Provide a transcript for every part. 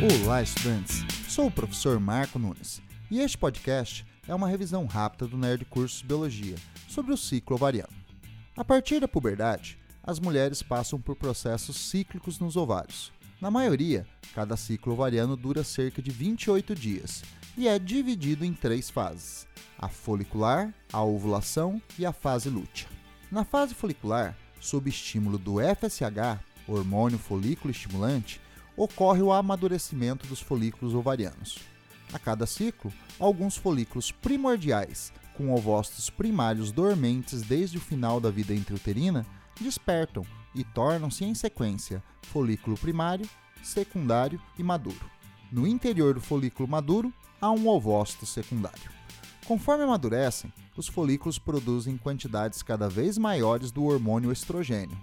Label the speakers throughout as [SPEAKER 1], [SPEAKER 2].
[SPEAKER 1] Olá, estudantes! Sou o professor Marco Nunes e este podcast é uma revisão rápida do Nerd Cursos Biologia sobre o ciclo ovariano. A partir da puberdade, as mulheres passam por processos cíclicos nos ovários. Na maioria, cada ciclo ovariano dura cerca de 28 dias e é dividido em três fases: a folicular, a ovulação e a fase lútea. Na fase folicular, sob estímulo do FSH, hormônio folículo estimulante, ocorre o amadurecimento dos folículos ovarianos. A cada ciclo, alguns folículos primordiais, com ovócitos primários dormentes desde o final da vida intrauterina, despertam e tornam-se em sequência folículo primário, secundário e maduro. No interior do folículo maduro, há um ovócito secundário. Conforme amadurecem, os folículos produzem quantidades cada vez maiores do hormônio estrogênio.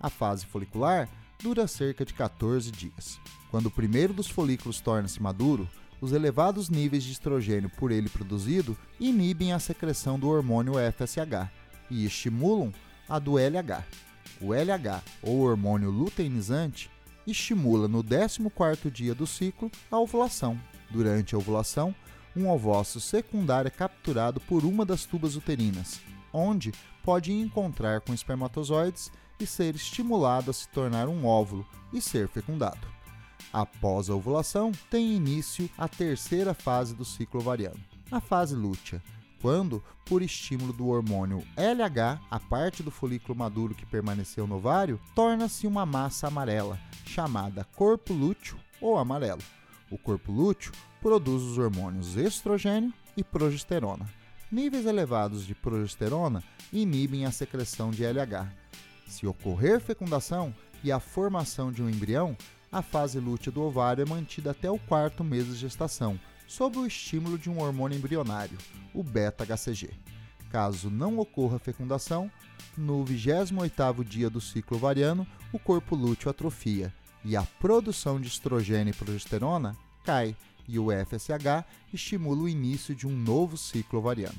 [SPEAKER 1] A fase folicular dura cerca de 14 dias. Quando o primeiro dos folículos torna-se maduro, os elevados níveis de estrogênio por ele produzido inibem a secreção do hormônio FSH e estimulam a do LH. O LH, ou hormônio luteinizante, estimula no 14º dia do ciclo a ovulação. Durante a ovulação, um ovócito secundário é capturado por uma das tubas uterinas, onde pode encontrar com espermatozoides e ser estimulado a se tornar um óvulo e ser fecundado. Após a ovulação, tem início a terceira fase do ciclo ovariano, a fase lútea, quando, por estímulo do hormônio LH, a parte do folículo maduro que permaneceu no ovário torna-se uma massa amarela, chamada corpo lúteo ou amarelo. O corpo lúteo produz os hormônios estrogênio e progesterona. Níveis elevados de progesterona inibem a secreção de LH. Se ocorrer fecundação e a formação de um embrião, a fase lútea do ovário é mantida até o quarto mês de gestação, sob o estímulo de um hormônio embrionário, o beta-HCG. Caso não ocorra fecundação, no 28º dia do ciclo ovariano, o corpo lúteo atrofia e a produção de estrogênio e progesterona cai, e o FSH estimula o início de um novo ciclo ovariano.